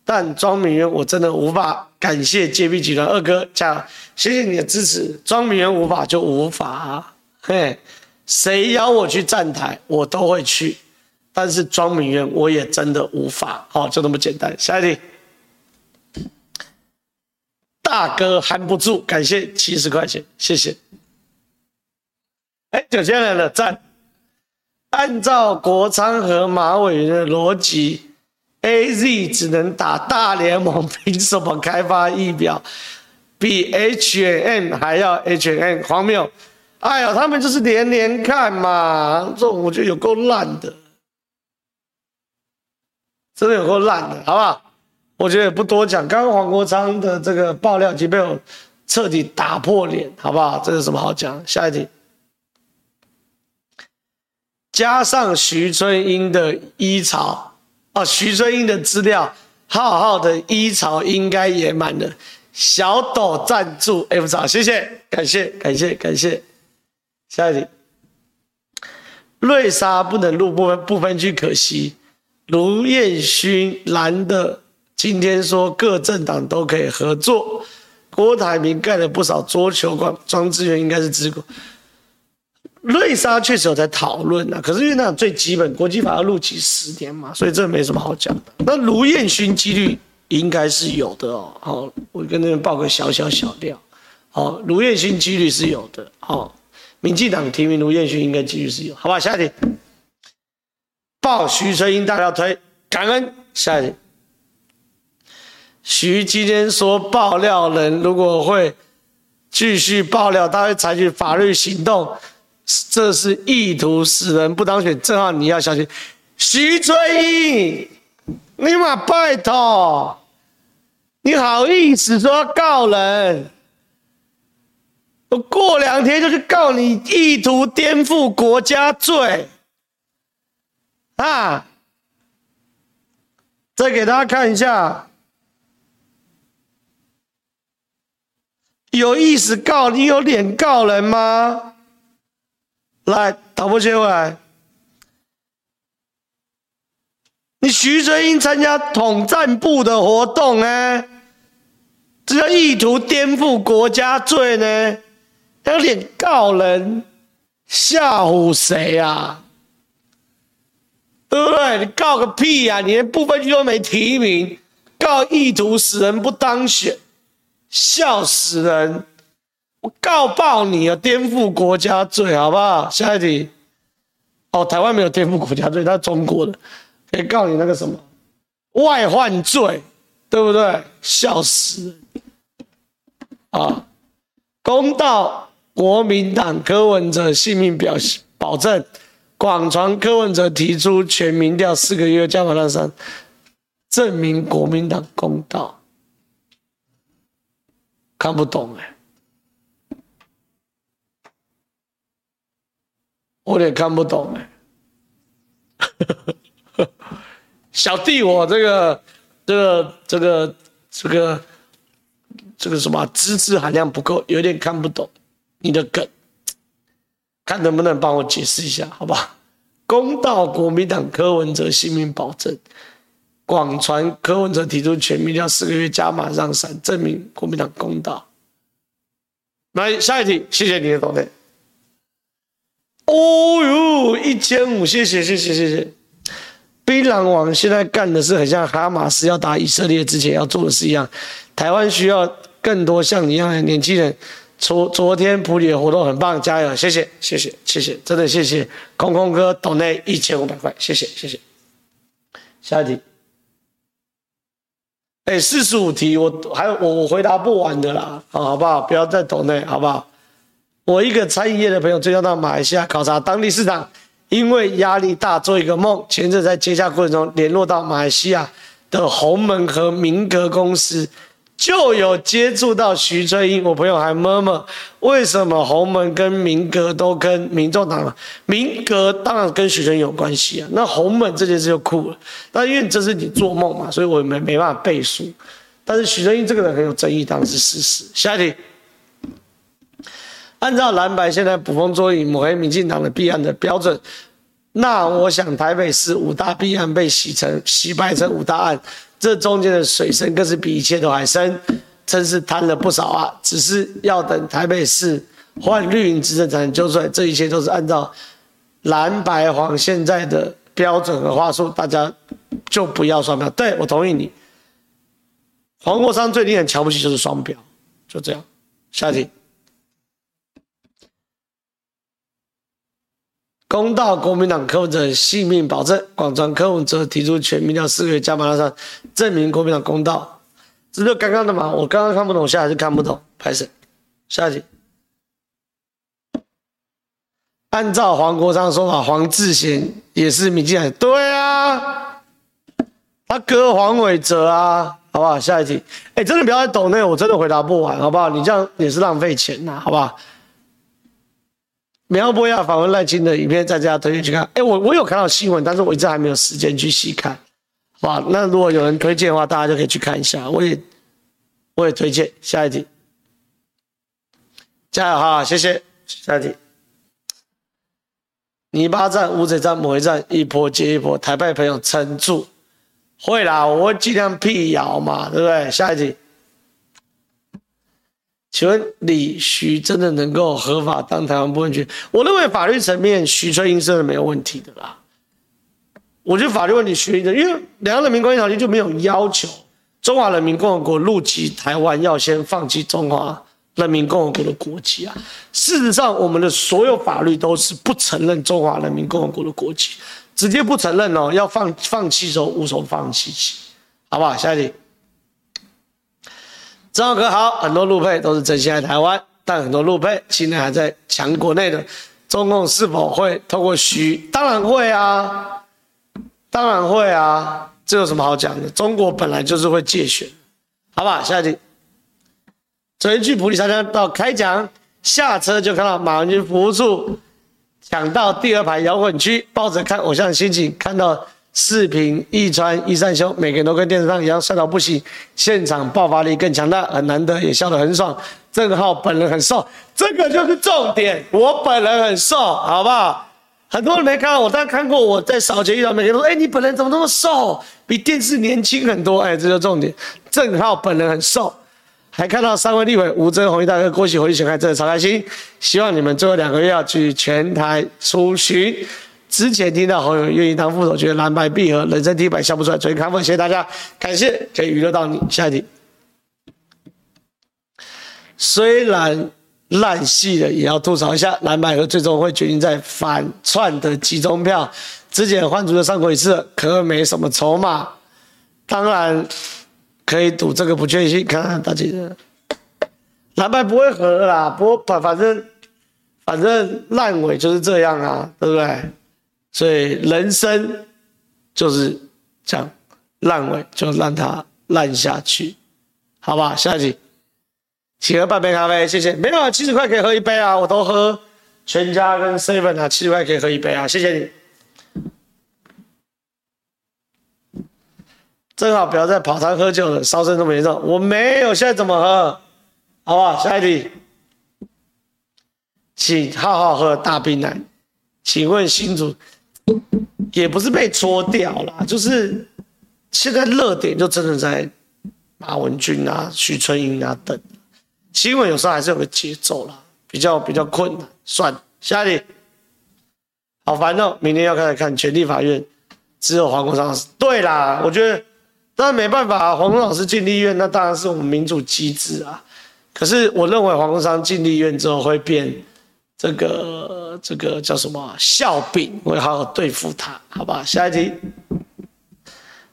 但庄明渊我真的无法。感谢洁癖集团二哥，加！谢谢你的支持。庄明渊无法就无法啊，嘿，谁邀我去站台，我都会去。但是庄明渊我也真的无法，好，就那么简单。下一题，大哥含不住，感谢七十块钱，谢谢。哎，九千人了，赞。按照国昌和马尾的逻辑。A Z 只能打大联盟，凭什么开发疫苗比 H N 还要 H N？荒谬？哎呀，他们就是连连看嘛，这我觉得有够烂的，真的有够烂的，好不好？我觉得也不多讲。刚刚黄国昌的这个爆料已经被我彻底打破脸，好不好？这有什么好讲？下一题，加上徐春英的医潮。哦，徐春英的资料，浩浩的一槽应该也满了。小斗赞助 F 槽，谢谢，感谢，感谢，感谢。下一题，瑞莎不能入部分部分区，可惜。卢彦勋蓝的今天说各政党都可以合作。郭台铭盖了不少桌球馆，庄智渊应该是支持。瑞莎确实有在讨论啊，可是因为那最基本国际法要入籍十年嘛，所以这没什么好讲的。那卢彦勋几率应该是有的哦。好，我跟你们报个小小小料。好，卢彦勋几率是有的。好，民进党提名卢彦勋应该几率是有，好吧？下一题，报徐春英大料推，感恩。下一题，徐今天说爆料人如果会继续爆料，他会采取法律行动。这是意图使人不当选，正好你要小心。徐春英，你妈拜托，你好意思说要告人？我过两天就去告你意图颠覆国家罪啊！再给大家看一下，有意思告你，有脸告人吗？来，导播切回来。你徐春英参加统战部的活动呢？这叫意图颠覆国家罪呢？有脸告人，吓唬谁啊？对不对？你告个屁呀、啊！你连不分区都没提名，告意图使人不当选，笑死人！我告爆你啊！颠覆国家罪，好不好？下一题。哦，台湾没有颠覆国家罪，他中国的，可以告你那个什么外患罪，对不对？笑死！啊，公道国民党柯文哲性命表保证，广传柯文哲提出全民调四个月加码让三，证明国民党公道。看不懂哎，我也看不懂哎。小弟，我这个、这个、这个、这个、这个什么知识含量不够，有点看不懂你的梗，看能不能帮我解释一下，好吧？公道，国民党柯文哲性命保证。广传柯文哲提出全民调四个月加码让三，证明国民党公道。来下一题，谢谢你的懂内。哦呦，一千五，谢谢谢谢谢谢。槟榔王现在干的是很像哈马斯要打以色列之前要做的事一样。台湾需要更多像你一样的年轻人。昨昨天普里的活动很棒，加油！谢谢谢谢谢谢，真的谢谢空空哥懂内一千五百块，谢谢谢谢。下一题。哎，四十五题，我还我我回答不完的啦，好，好不好？不要再抖内，好不好？我一个餐饮业的朋友，最近到马来西亚考察当地市场，因为压力大，做一个梦。前阵在接洽过程中联络到马来西亚的鸿门和明格公司。就有接触到徐春英，我朋友还摸摸，为什么鸿门跟明格都跟民众党了？明格当然跟徐春英有关系啊，那鸿门这件事就酷了。但因为这是你做梦嘛，所以我没没办法背书。但是徐春英这个人很有争议，当然是事实。下一题，按照蓝白现在捕风捉影、抹黑民进党的弊案的标准，那我想台北市五大弊案被洗成洗白成五大案。这中间的水深更是比一切都还深，真是贪了不少啊！只是要等台北市换绿营执政才能揪出来，这一切都是按照蓝白黄现在的标准和话术，大家就不要双标。对，我同意你，黄国昌最令人瞧不起就是双标，就这样。下题。公道，国民党柯文哲性命保证，广传柯文哲提出全民调四个月加码上，证明国民党公道。这就刚刚的嘛，我刚刚看不懂，现在还是看不懂。开始，下一题。按照黄国昌说法，黄志贤也是民进党，对啊，他哥黄伟哲啊，好不好？下一题。哎，真的不要再抖那，我真的回答不完，好不好？你这样也是浪费钱呐，好不好？苗博雅访问赖清德影片，在家推荐去看。哎，我我有看到新闻，但是我一直还没有时间去细看。哇，那如果有人推荐的话，大家就可以去看一下。我也我也推荐。下一题，加油哈，谢谢。下一题，泥巴战、乌贼战、抹黑战，一波接一波，台派朋友撑住。会啦，我会尽量辟谣嘛，对不对？下一题。请问李徐真的能够合法当台湾部分区？我认为法律层面，徐春英是没有问题的啦。我觉得法律问题，徐春英，因为两岸人民关系条例就没有要求中华人民共和国入籍台湾要先放弃中华人民共和国的国籍啊。事实上，我们的所有法律都是不承认中华人民共和国的国籍，直接不承认哦。要放放弃的时候无从放弃起，好不好？下一题。正浩哥好，很多陆配都是真心爱台湾，但很多陆配现在还在抢国内的，中共是否会透过虚？当然会啊，当然会啊，这有什么好讲的？中国本来就是会借选，好吧？下一题，昨天去普里沙滩到开讲，下车就看到马文君服务处抢到第二排摇滚区，抱着看偶像的心情看到。视频一传一善兄，每个人都跟电视上一样帅到不行，现场爆发力更强大，很难得也笑得很爽。正浩本人很瘦，这个就是重点。我本人很瘦，好不好？很多人没看到我，但看过我在扫街遇到，每个人说：“哎、你本人怎么那么瘦？比电视年轻很多。”哎，这就重点。正浩本人很瘦，还看到三位立委吴峥宏一大哥郭喜回去选开，真的超开心。希望你们最后两个月要去全台出巡。之前听到侯友愿意当副手，觉得蓝白闭合，人生第一百笑不出来。昨天康复，谢谢大家，感谢可以娱乐到你。下一题，虽然烂戏的，也要吐槽一下，蓝白合最终会决定在反串的集中票。之前换主就上过一次，可没什么筹码。当然可以赌这个不确定性，看看大家的蓝白不会合啦，不反反正反正烂尾就是这样啊，对不对？所以人生就是这样，烂尾就让它烂下去，好吧？下一题，请喝半杯咖啡，谢谢。没有啊，七十块可以喝一杯啊，我都喝全家跟 seven 啊，七十块可以喝一杯啊，谢谢你。正好不要再跑堂喝酒了，烧身这么严重。我没有，现在怎么喝？好不好？下一题，请好好喝大冰奶。请问新主也不是被搓掉了，就是现在热点就真的在马文君啊、徐春英啊等。新闻有时候还是有个节奏啦，比较比较困难。算了，下一题，好烦哦，明天要开始看全地法院，只有黄国昌老师。对啦，我觉得。当然没办法，黄国昌老师进立院，那当然是我们民主机制啊。可是我认为黄国昌进立院之后会变这个这个叫什么笑柄，我会好好对付他，好吧？下一题，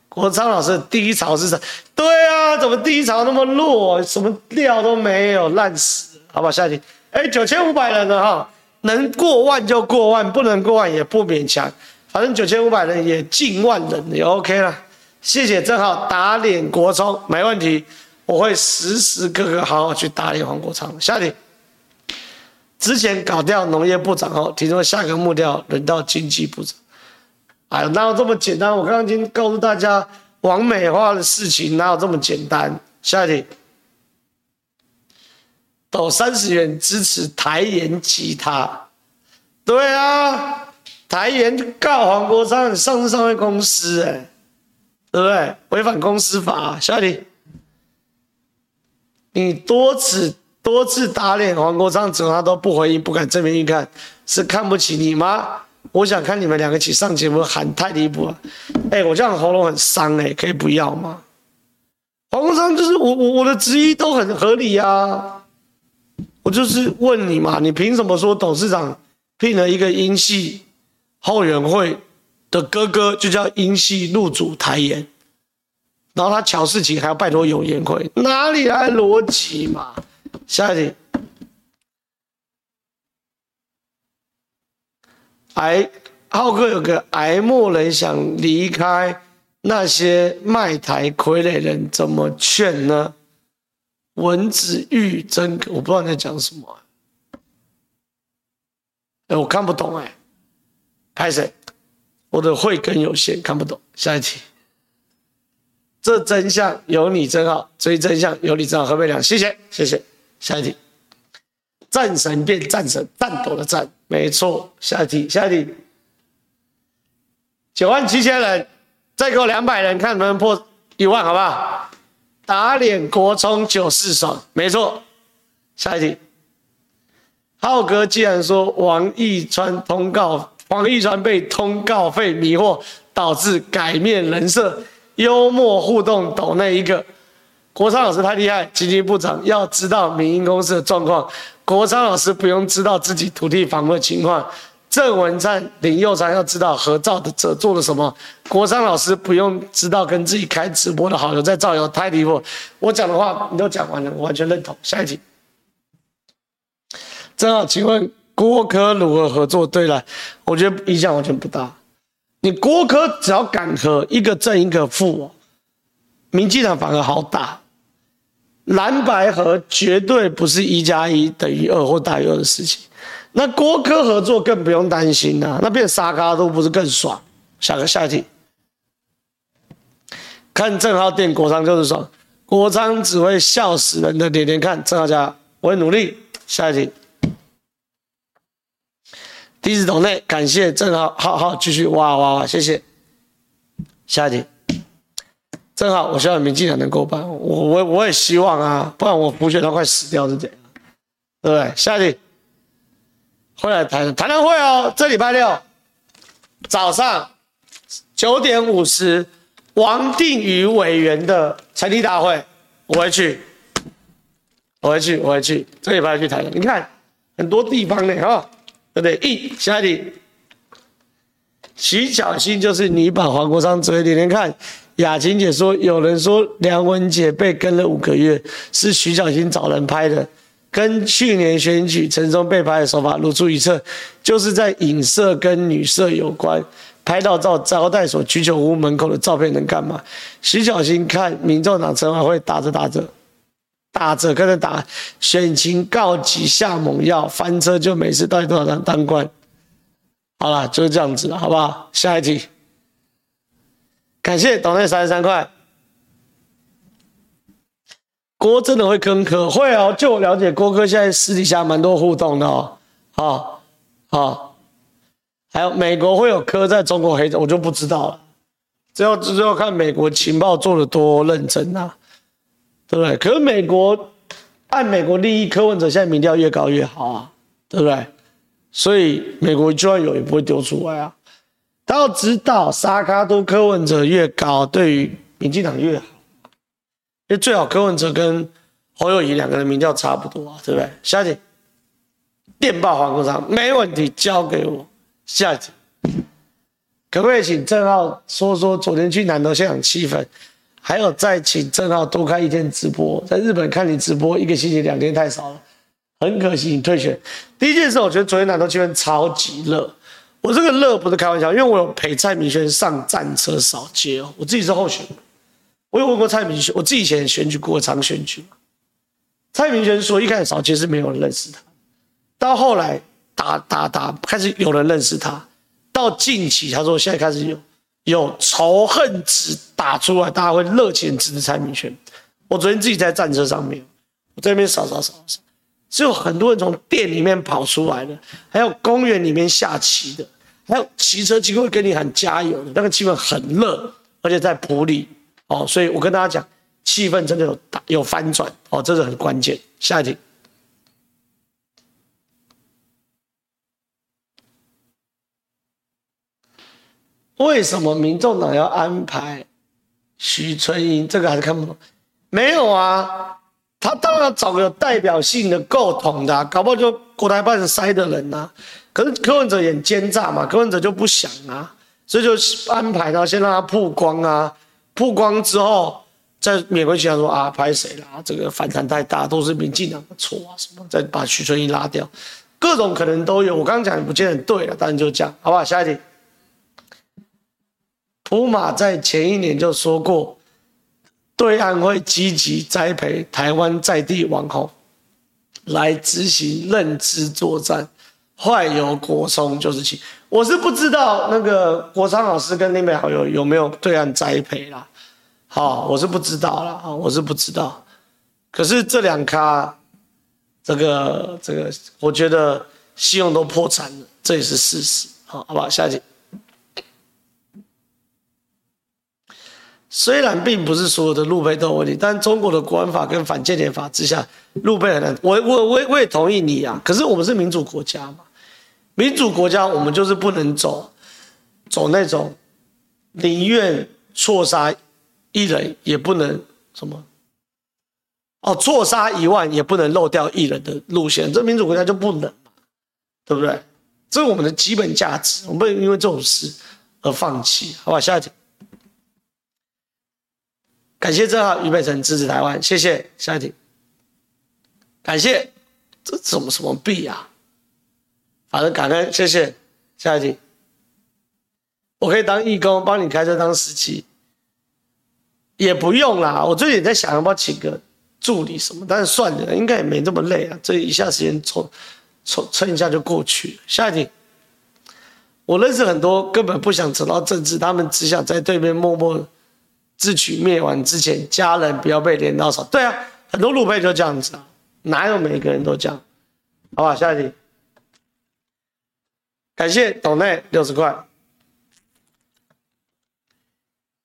国昌老师的低潮是什么？对啊，怎么第一潮那么弱，什么料都没有，烂死，好吧？下一题，哎，九千五百人了哈，能过万就过万，不能过万也不勉强，反正九千五百人也近万人也 OK 了。谢谢正好打脸国昌，没问题，我会时时刻刻好好去打脸黄国昌。下一题，之前搞掉农业部长后，听说下个目标轮到经济部长。哎，哪有这么简单？我刚刚已经告诉大家，网美化的事情哪有这么简单？下一题，抖三十元支持台盐吉他。对啊，台盐告黄国昌上市上位公司，哎。对不对？违反公司法。下一题，你多次多次打脸黄国昌，怎么他都不回应，不敢正面硬看，是看不起你吗？我想看你们两个一起上节目喊太离谱了。哎，我这样喉咙很伤哎，可以不要吗？黄国昌就是我我我的质疑都很合理啊，我就是问你嘛，你凭什么说董事长聘了一个英系后援会？的哥哥就叫英系入主台盐，然后他乔事情还要拜托友盐会，哪里来逻辑嘛？下一题，癌浩哥有个癌末人想离开，那些卖台傀儡人怎么劝呢？文子玉真，我不知道你在讲什么、哎，我看不懂哎，拍谁？我的慧根有限，看不懂。下一题，这真相有你真好，追真相有你真好。何佩良，谢谢谢谢。下一题，战神变战神，战斗的战，没错。下一题，下一题，九万七千人，再给我两百人，看能不能破一万，好不好？打脸国冲九四爽，没错。下一题，浩哥既然说王一川通告。王一川被通告费迷惑，导致改面人设，幽默互动抖那一个。国昌老师太厉害，经济部长要知道民营公司的状况，国昌老师不用知道自己土地房屋的情况。郑文灿、林佑昌要知道合照的者做了什么，国昌老师不用知道跟自己开直播的好友在造谣，太离谱。我讲的话你都讲完了，我完全认同。下一题，正好，请问。郭柯如何合作？对了，我觉得影响完全不大。你郭柯只要敢合，一个正一个负，民进党反而好打。蓝白合绝对不是一加一等于二或大于二的事情。那郭柯合作更不用担心了，那变沙咖都不是更爽？下个下一题，看正浩电国昌就是爽，国昌只会笑死人的，点点看正浩家，我会努力。下一题。第一次懂内，感谢正浩，好好继续哇哇哇，谢谢。下一题，正好，我希望民进党能过半，我我我也希望啊，不然我补选都快死掉是怎样，对不对？下一题，会来谈谈谈会哦，这礼拜六早上九点五十，王定宇委员的成立大会，我会去，我会去，我会去，这礼拜去谈。你看很多地方呢，哈。对不对？一下一题，徐巧芯就是你把黄国昌追，连连看。雅琴姐说，有人说梁文杰被跟了五个月，是徐小新找人拍的。跟去年选举陈松被拍的手法如出一辙，就是在影射跟女色有关。拍到照招待所居酒屋门口的照片能干嘛？徐小新看民众党陈晚会打着打着，打着跟着打，选情告急下猛药，翻车就没事。到底多少人当官？好了，就是这样子了，好不好？下一题，感谢董内三十三块。郭真的会跟柯？会哦，就我了解，郭哥现在私底下蛮多互动的哦。好，好。还有美国会有柯在中国黑，我就不知道了。只要只要看美国情报做的多认真啊，对不对？可是美国按美国利益，柯文者现在民调越高越好啊，对不对？所以美国就算有也不会丢出来啊。大家要知道，沙卡都柯文哲越高，对于民进党越好，因为最好柯文哲跟侯友谊两个人民调差不多啊，对不对？小姐，电报黄国昌没问题，交给我。下一集，可不可以请正浩说说昨天去南投现场气氛？还有再请正浩多开一天直播。在日本看你直播一个星期两天太少了，很可惜你退选。第一件事，我觉得昨天南投气氛超级热。我这个热不是开玩笑，因为我有陪蔡明轩上战车扫街哦。我自己是候选，我有问过蔡明轩，我自己以前选举过常选举。蔡明轩说一开始扫街是没有人认识他，到后来。打打打，开始有人认识他。到近期，他说现在开始有有仇恨值打出来，大家会热情支持蔡明轩。我昨天自己在战车上面，我在那边扫扫扫扫，只有很多人从店里面跑出来的，还有公园里面下棋的，还有骑车经过会跟你喊加油的，那个气氛很热，而且在埔里哦，所以我跟大家讲，气氛真的有大有翻转哦，这是很关键。下一题。为什么民众党要安排徐春英？这个还是看不懂。没有啊，他当然要找个有代表性的、够统的、搞不好就国台办塞的人呐、啊。可是柯文哲演奸诈嘛，柯文哲就不想啊，所以就安排他先让他曝光啊，曝光之后再勉为其难说啊，拍谁啦？这个反弹太大，都是民进党的错啊，什么再把徐春英拉掉，各种可能都有。我刚刚讲的不见得对了，但是就这样，好不好？下一题。普马在前一年就说过，对岸会积极栽培台湾在地网红，来执行认知作战，坏有国松就是其。我是不知道那个国昌老师跟那边好友有没有对岸栽培啦，好，我是不知道啦，我是不知道。可是这两咖，这个这个，我觉得信用都破产了，这也是事实。好，好不好？下一集。虽然并不是所有的路配都有问题，但中国的国安法跟反间谍法之下，路配很难。我我我我也同意你啊，可是我们是民主国家嘛，民主国家我们就是不能走走那种宁愿错杀一人也不能什么哦，错杀一万也不能漏掉一人的路线，这民主国家就不能，对不对？这是我们的基本价值，我们不能因为这种事而放弃，好吧？下一题。感谢正皓、俞北辰支持台湾，谢谢。下一题，感谢，这怎么什么币啊？反正感恩，谢谢。下一题，我可以当义工，帮你开车当司机，也不用啦。我最近在想要不要请个助理什么，但是算了，应该也没这么累啊。这一下时间凑凑撑一下就过去了。下一题，我认识很多根本不想走到政治，他们只想在对面默默。自取灭亡之前，家人不要被镰刀扫。对啊，很多路配就这样子，哪有每个人都这样？好吧，下一题。感谢董内六十块，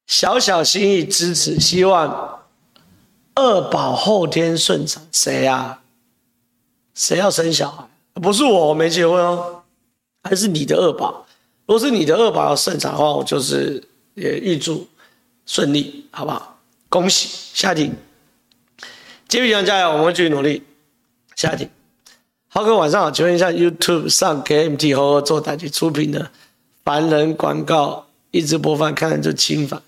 小小心意支持，希望二宝后天顺产。谁啊？谁要生小孩？不是我，我没结婚哦，还是你的二宝？如果是你的二宝要顺产的话，我就是也预祝。顺利，好不好？恭喜！下一题，接续加油，我们继续努力。下一题，浩哥晚上好，请问一下，YouTube 上 KMT 和合作台剧出品的凡人广告一直播放，看来就侵犯。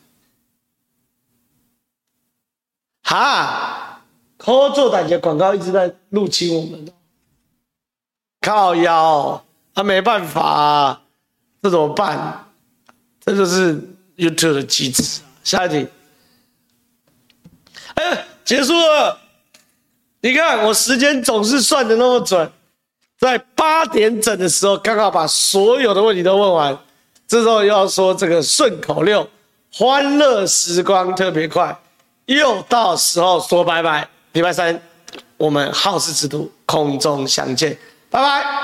哈，偷做胆结广告一直在入侵我们，靠腰，他、啊、没办法、啊，这怎么办？这就是 YouTube 的机制。下一题，哎，结束了。你看我时间总是算得那么准，在八点整的时候，刚好把所有的问题都问完。这时候又要说这个顺口溜，欢乐时光特别快，又到时候说拜拜。礼拜三，我们好事之徒空中相见，拜拜。